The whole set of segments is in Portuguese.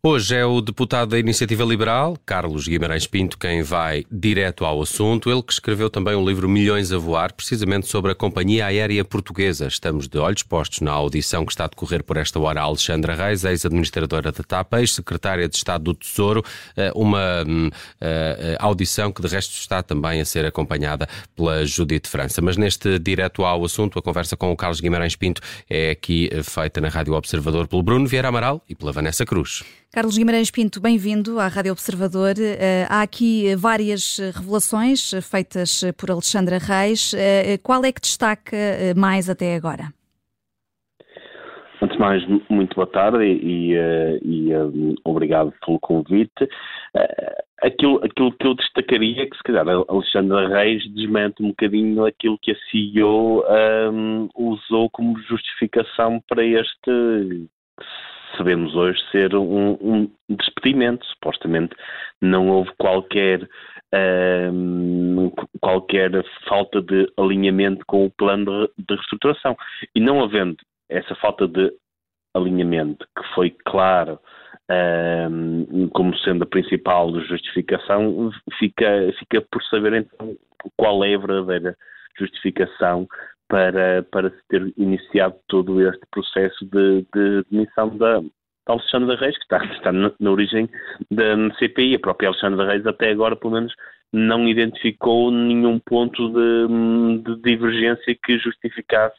Hoje é o deputado da Iniciativa Liberal, Carlos Guimarães Pinto, quem vai direto ao assunto. Ele que escreveu também o livro Milhões a Voar, precisamente sobre a companhia aérea portuguesa. Estamos de olhos postos na audição que está a decorrer por esta hora Alexandra Reis, ex-administradora da TAP, ex-secretária de Estado do Tesouro. Eh, uma uh, audição que, de resto, está também a ser acompanhada pela Judite França. Mas neste direto ao assunto, a conversa com o Carlos Guimarães Pinto é aqui feita na Rádio Observador pelo Bruno Vieira Amaral e pela Vanessa Cruz. Carlos Guimarães Pinto, bem-vindo à Rádio Observador. Uh, há aqui várias revelações feitas por Alexandra Reis. Qual é que destaca mais até agora? Antes de mais, muito boa tarde e, e, e um, obrigado pelo convite. Uh, aquilo, aquilo que eu destacaria é que, se calhar, Alexandra Reis desmente um bocadinho aquilo que a CEO um, usou como justificação para este sabemos hoje ser um, um despedimento. Supostamente não houve qualquer, um, qualquer falta de alinhamento com o plano de, de reestruturação. E não havendo essa falta de alinhamento, que foi claro como sendo a principal justificação, fica, fica por saber então qual é a verdadeira justificação para, para se ter iniciado todo este processo de, de demissão da, da Reis, que está, está na, na, origem da CPI. A própria Alexandre Reis, até agora, pelo menos, não identificou nenhum ponto de, de divergência que justificasse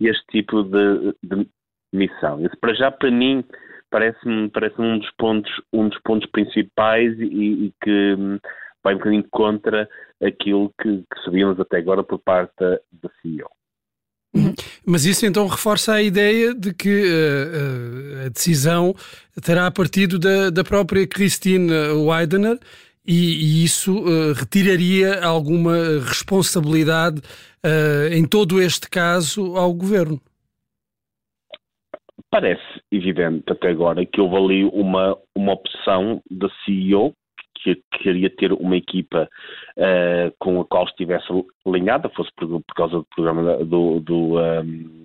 este tipo de, de missão. Para já, para mim, parece-me parece um dos pontos um dos pontos principais e, e que vai um bocadinho contra aquilo que, que sabíamos até agora por parte da CEO. Uhum. Mas isso então reforça a ideia de que uh, uh, a decisão terá partido da, da própria Christine Weidener e, e isso uh, retiraria alguma responsabilidade em todo este caso ao governo. Parece evidente até agora que houve ali uma, uma opção da CEO que queria ter uma equipa uh, com a qual estivesse alinhada, fosse por, por causa do programa do, do, um, ehm,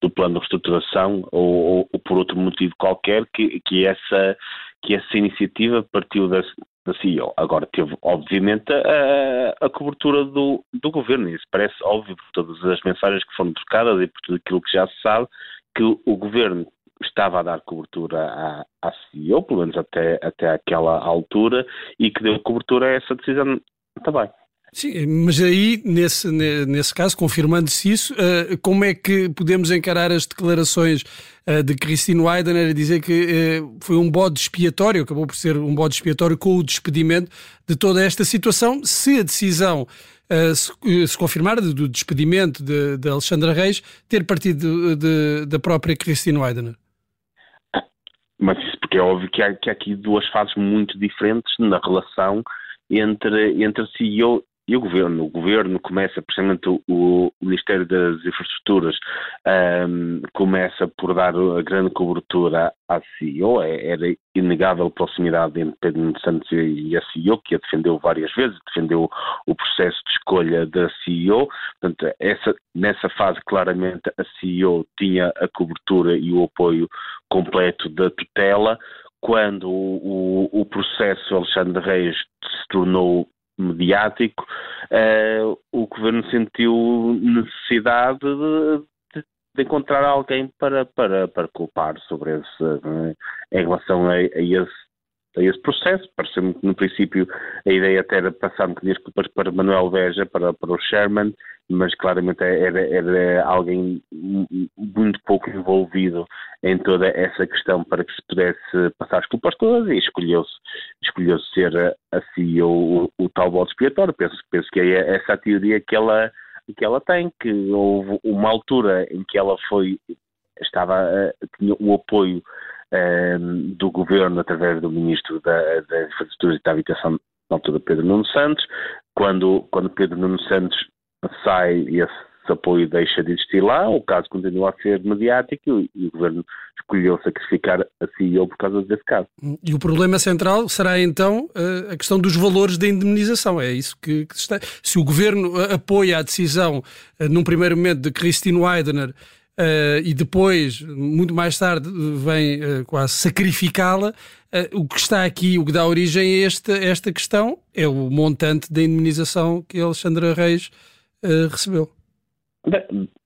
do plano de reestruturação ou, ou, ou, por outro motivo qualquer, que, que, essa, que essa iniciativa partiu da, da CEO. Agora, teve, obviamente, a, a cobertura do, do governo. Isso parece óbvio por todas as mensagens que foram trocadas e por tudo aquilo que já se sabe, que o governo estava a dar cobertura à, à CEO, pelo menos até, até aquela altura, e que deu cobertura a essa decisão também. Sim, mas aí, nesse, nesse caso, confirmando-se isso, uh, como é que podemos encarar as declarações uh, de Christine Weidener a dizer que uh, foi um bode expiatório, acabou por ser um bode expiatório com o despedimento de toda esta situação, se a decisão se, confirmar do despedimento de, de Alexandra Reis ter partido de, de, da própria Christine Weidener? Mas isso porque é óbvio que há, que há aqui duas fases muito diferentes na relação entre, entre CEO e o governo. O governo começa, precisamente o, Ministério das Infraestruturas, um, começa por dar a grande cobertura à CEO. É, era inegável a proximidade entre Pedro Santos e a CEO, que a defendeu várias vezes, defendeu o processo de escolha da CEO. Portanto, essa, nessa fase, claramente, a CEO tinha a cobertura e o apoio completo da tutela. Quando o, o processo Alexandre Reis se tornou mediático, uh, o governo sentiu necessidade de, de, encontrar alguém para, para, para culpar sobre esse, uh, em relação a, a esse a esse processo. Pareceu-me que, no princípio, a ideia até era passar um bocadinho culpas para Manuel Veja, para, para o Sherman, mas claramente era, era alguém muito pouco envolvido em toda essa questão para que se pudesse passar as culpas todas e escolheu-se escolheu ser a CEO o, o tal voto expiatório. Penso, penso que é essa a teoria que ela, que ela tem, que houve uma altura em que ela foi estava tinha o apoio ehm, do governo através do ministro da, da Infraestrutura e da Habitação na altura Pedro Nuno Santos, quando, quando Pedro Nuno Santos sai esse apoio deixa de existir lá, o caso continua a ser mediático e, e o governo escolheu sacrificar a CEO por causa desse caso. E o problema central será então eh, a questão dos valores da indemnização. É isso que, que está. Se o governo apoia a decisão, eh, num primeiro momento, de Christine Weidener uh, e depois, muito mais tarde, vem uh, quase sacrificá-la. Uh, o que está aqui, o que dá origem a esta, esta questão, é o montante da indemnização que Alexandra Reis recebeu.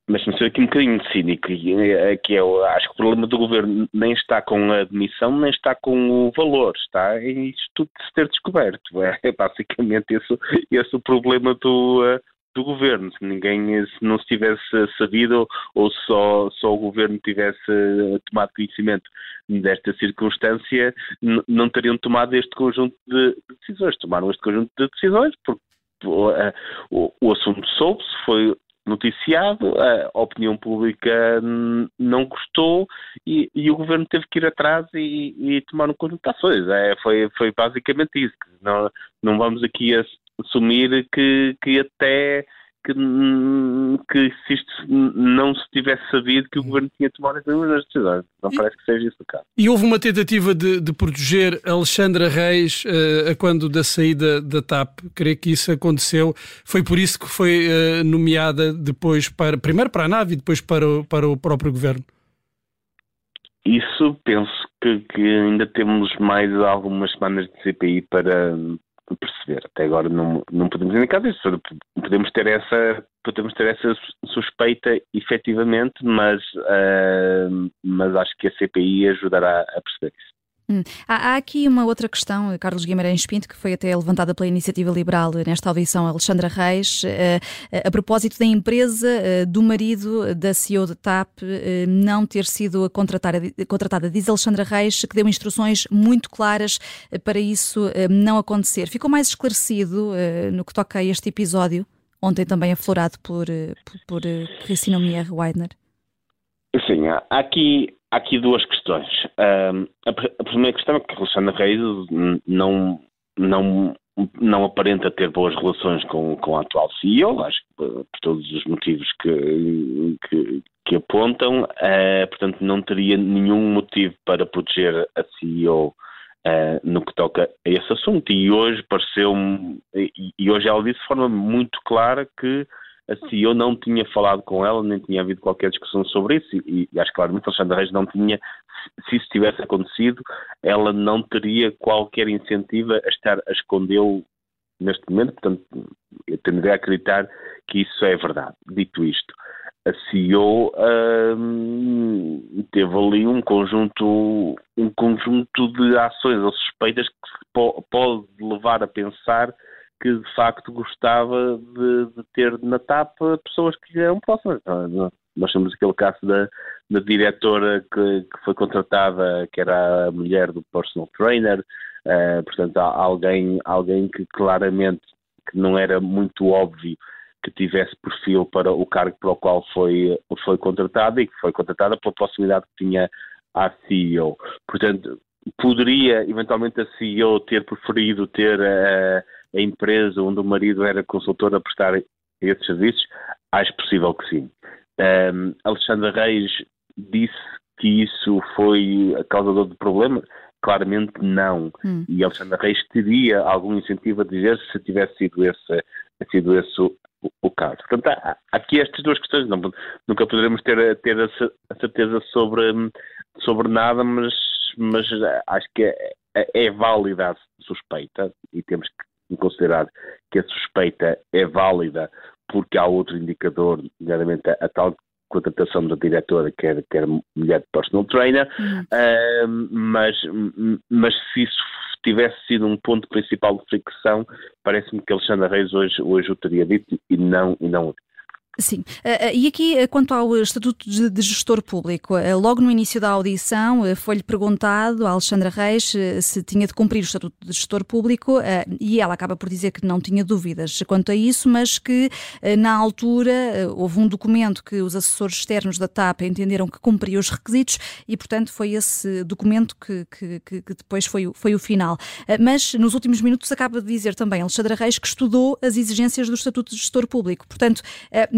Mas não ser aqui um bocadinho cínico, é que eu acho que o problema do governo nem está com a admissão, nem está com o valor, está em isto tudo de se ter descoberto. É basicamente esse, esse o problema do, do governo. Se ninguém, se não se tivesse sabido ou só, só o governo tivesse tomado conhecimento desta circunstância, não teriam tomado este conjunto de decisões. Tomaram este conjunto de decisões porque o, o, o assunto soube-se, foi noticiado, a opinião pública não gostou e, e, o governo teve que ir atrás e, e tomar um conjunto de ações. É, foi, foi basicamente isso. Não, não vamos aqui assumir que, que até que, que se isto não se tivesse sabido que o governo tinha tomado as decisões. Não e, parece que seja isso o caso. E houve uma tentativa de, de proteger Alexandra Reis uh, a quando da saída da TAP. Creio que isso aconteceu. Foi por isso que foi uh, nomeada depois para, primeiro para a nave e depois para o, para o próprio governo. Isso penso que, que ainda temos mais algumas semanas de CPI para, perceber. Até agora não, não podemos indicar isso. Podemos ter essa, podemos ter essa suspeita efetivamente, mas, uh, mas acho que a CPI ajudará a perceber isso. Hum. Há, há, aqui uma outra questão, Carlos Guimarães Pinto, que foi até levantada pela Iniciativa Liberal nesta audição, Alexandra Reis, uh, a propósito da empresa uh, do marido da CEO de TAP não ter sido contratada, contratada. Diz Alexandra Reis que deu instruções muito claras para isso não acontecer. Ficou mais esclarecido no que toca a este episódio, ontem também aflorado por, por, por Cristina Mier Weidner? Sim, há aqui há aqui duas questões. Uh, a, primeira questão é que Alexandre Reis não, não, não aparenta ter boas relações com, com a atual CEO, acho que por todos os motivos que, que, que apontam, uh, portanto não teria nenhum motivo para proteger a CEO Uh, no que toca a esse assunto. E hoje pareceu-me, e, e, hoje ela disse de forma muito clara que a CEO não tinha falado com ela, nem tinha havido qualquer discussão sobre isso, e, e acho claramente Alexandra Reis não tinha, se isso tivesse acontecido, ela não teria qualquer incentivo a estar a escondê-lo neste momento, portanto, eu tenderia a acreditar que isso é verdade. Dito isto, a CEO hum, teve ali um conjunto, um conjunto de ações ou suspeitas que pode levar a pensar que de facto gostava de, de ter na TAP pessoas que eram próximas. Nós temos aquele caso da, da diretora que, que, foi contratada, que era a mulher do personal trainer, uh, portanto, alguém, alguém que claramente que não era muito óbvio que tivesse perfil para o cargo para o qual foi, foi contratada e que foi contratada pela proximidade que tinha à CEO. Portanto, poderia eventualmente a CEO ter preferido ter uh, a empresa onde o marido era consultor a prestar esses serviços? Acho possível que sim. Um, Alexandra Reis disse que isso foi a causador do problema? Claramente não. Hum. E Alexandra Reis teria algum incentivo a dizer se tivesse sido esse, sido esse o, o caso. Portanto, há, há aqui estas duas questões. Não, nunca poderemos ter, ter a, certeza sobre, sobre nada, mas, mas acho que é, é, é válida a suspeita e temos que considerar que a suspeita é válida porque há outro indicador, nomeadamente a, a tal contratação da diretora, que era, que era mulher de personal trainer, uhum. uh, mas, mas se isso tivesse sido um ponto principal de fricção, parece-me que Alexandre Reis hoje, hoje o teria dito e não, e não o disse. Sim. Uh, e aqui, uh, quanto ao Estatuto de, Gestor Público, logo no início da audição foi-lhe perguntado a Alexandra Reis se tinha de cumprir o Estatuto de Gestor Público e ela acaba por dizer que não tinha dúvidas quanto a isso, mas que na altura houve um documento que os assessores externos da TAP entenderam que cumpria os requisitos e, portanto, foi esse documento que, que, que depois foi, foi o final. Mas nos últimos minutos acaba de dizer também Alexandra Reis que estudou as exigências do Estatuto de Gestor Público. Portanto,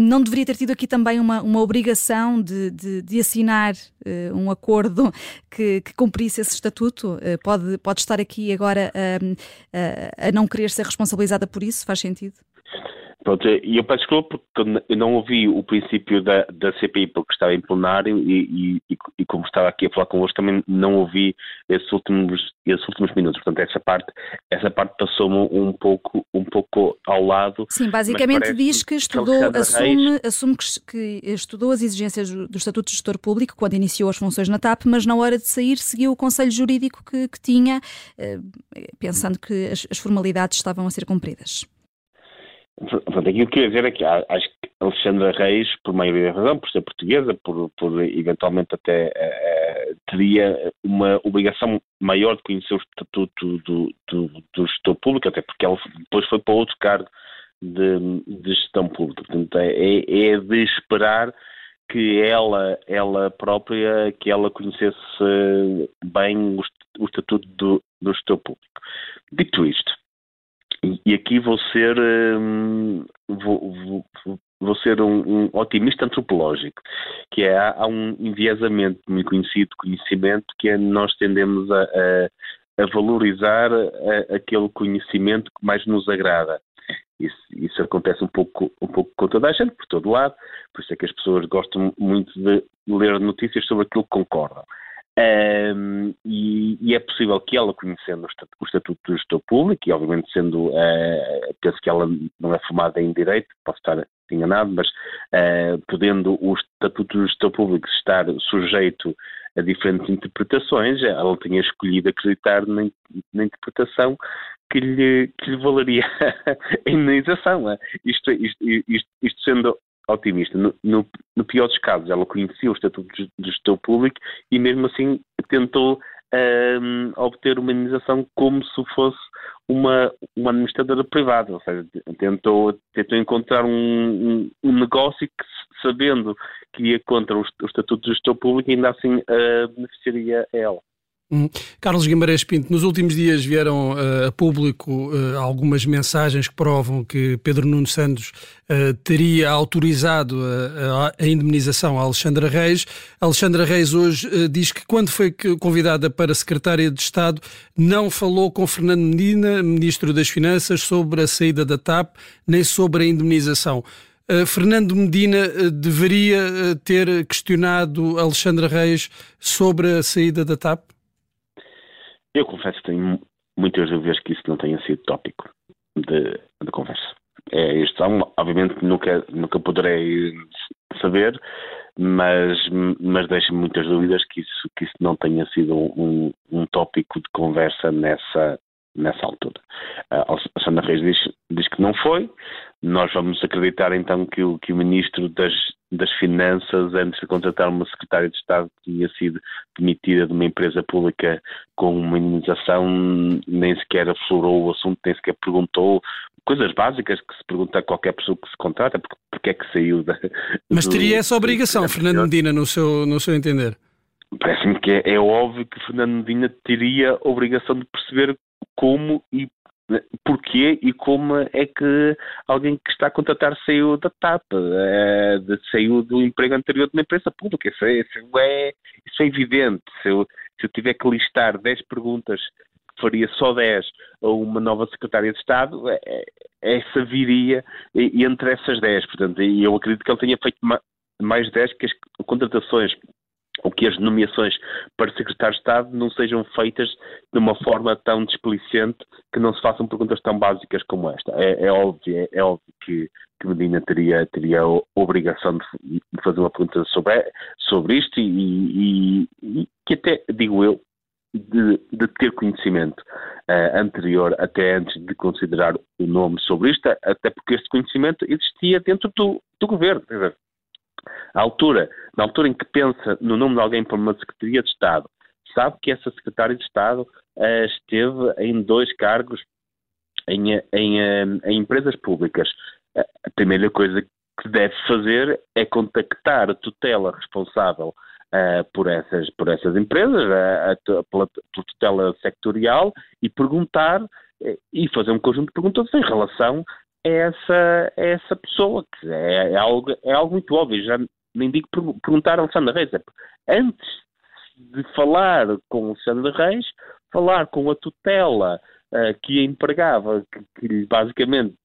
não deveria ter tido aqui também uma, uma obrigação de, de, de assinar uh, um acordo que, que, cumprisse esse estatuto? Uh, pode, pode estar aqui agora uh, a não querer ser responsabilizada por isso? Faz sentido? Pronto, e eu peço desculpa porque eu não ouvi o princípio da, da CPI porque estava em plenário e, e, e, como estava aqui a falar convosco também não ouvi esses últimos, esses últimos minutos. Portanto, essa parte, essa parte passou-me um pouco, um pouco ao lado. Sim, basicamente diz que estudou, que assume, Reis... assume que, que, estudou as exigências do Estatuto de Gestor Público quando iniciou as funções na TAP, mas na hora de sair seguiu o conselho jurídico que, que tinha, eh, pensando que as, as formalidades estavam a ser cumpridas. Portanto, aquilo que eu queria dizer é que acho que Alexandra Reis, por maioria da razão, por ser portuguesa, por, por eventualmente até uh, teria uma obrigação maior de conhecer o estatuto do, do, do gestor público, até porque ela depois foi para outro cargo de, de gestão pública. Portanto, é, é, é de esperar que ela, ela própria, que ela conhecesse bem o, o estatuto do, do gestor público. Dito isto, e aqui vou ser, hum, vou, vou, vou, ser um, um, otimista antropológico, que é há, um enviesamento muito conhecido conhecimento que é nós tendemos a, a, a valorizar a, aquele conhecimento que mais nos agrada. Isso, isso, acontece um pouco, um pouco com toda a gente, por todo lado, por isso é que as pessoas gostam muito de ler notícias sobre aquilo que concordam. Um, e, e, é possível que ela, conhecendo o Estatuto do Gestor Público, e obviamente sendo, uh, penso que ela não é formada em Direito, posso estar enganado, mas uh, podendo o Estatuto do Gestor Público estar sujeito a diferentes interpretações, ela tinha escolhido acreditar na, na interpretação que lhe, que lhe valeria a indenização. É? Isto, isto, isto, isto, sendo otimista. No, no, no, pior dos casos, ela conhecia o Estatuto de Gestão Público e mesmo assim tentou um, obter uma indenização como se fosse uma, uma administradora privada, ou seja, tentou, tentou encontrar um, um, um negócio que, sabendo que ia contra o, o Estatuto de Gestão Público, ainda assim uh, beneficiaria ela. Hum. Carlos Guimarães Pinto, nos últimos dias vieram uh, a público uh, algumas mensagens que provam que Pedro Nuno Santos uh, teria autorizado a, a, indemnização a Alexandra Reis. Alexandra Reis hoje diz que quando foi convidada para secretária de Estado não falou com Fernando Medina, Ministro das Finanças, sobre a saída da TAP, nem sobre a indemnização. Fernando Medina deveria ter questionado Alexandra Reis sobre a saída da TAP? Eu confesso que tenho muitas dúvidas que isso não tenha sido tópico de, de conversa. É, isto, obviamente nunca, nunca poderei saber, mas, mas deixa-me muitas dúvidas que isso, que isso não tenha sido um, um tópico de conversa nessa, nessa altura. A Sandra Reis diz, diz que não foi, nós vamos acreditar então que o, que o Ministro das, das Finanças, antes de contratar uma Secretária de Estado que tinha sido demitida de uma empresa pública com uma indenização, nem sequer aflorou o assunto, nem sequer perguntou coisas básicas que se pergunta a qualquer pessoa que se contrata, porque, porque é que saiu da. Mas teria essa obrigação, Fernando Medina, no seu, no seu entender? Parece-me que é, é óbvio que Fernando Medina teria a obrigação de perceber como e porquê e como é que alguém que está a contratar saiu da TAP, é, saiu do emprego anterior de uma empresa pública. Isso é, isso é, isso é evidente. Se eu, se eu tiver que listar 10 perguntas, faria só 10 a uma nova secretária de Estado, é, é, essa viria entre essas 10. Portanto, eu acredito que ele tenha feito mais 10 que as contratações ou que as nomeações para secretário de Estado não sejam feitas de uma forma tão displicente que não se façam perguntas tão básicas como esta. É, é óbvio, é, é, óbvio que, que Medina teria, teria a obrigação de, de fazer uma pergunta sobre, sobre isto e, e, e que até, digo eu, de, de ter conhecimento uh, anterior, até antes de considerar o nome sobre isto, até porque este conhecimento existia dentro do, do governo. Quer dizer, à altura, na altura em que pensa no nome de alguém para uma Secretaria de Estado, sabe que essa Secretária de Estado uh, esteve em dois cargos em, em, uh, em empresas públicas. Uh, a primeira coisa que deve fazer é contactar a tutela responsável por, essas, por essas empresas, a, pela, pela tutela sectorial, e perguntar e fazer um conjunto de perguntas em relação é essa, essa pessoa, que é, é, algo, é algo muito óbvio. Já nem digo perguntar a Alexandre Reis. É, antes de falar com o Alexandre Reis, falar com a tutela uh, que a empregava, que, que basicamente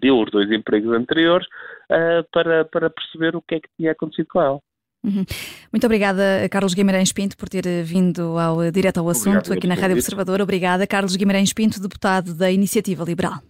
deu os dois empregos anteriores, uh, para, para perceber o que é que tinha acontecido com ela. Uhum. Muito obrigada, Carlos Guimarães Pinto, por ter vindo ao direto ao assunto Obrigado, aqui na Rádio Observador. Obrigada, Carlos Guimarães Pinto, deputado da Iniciativa Liberal.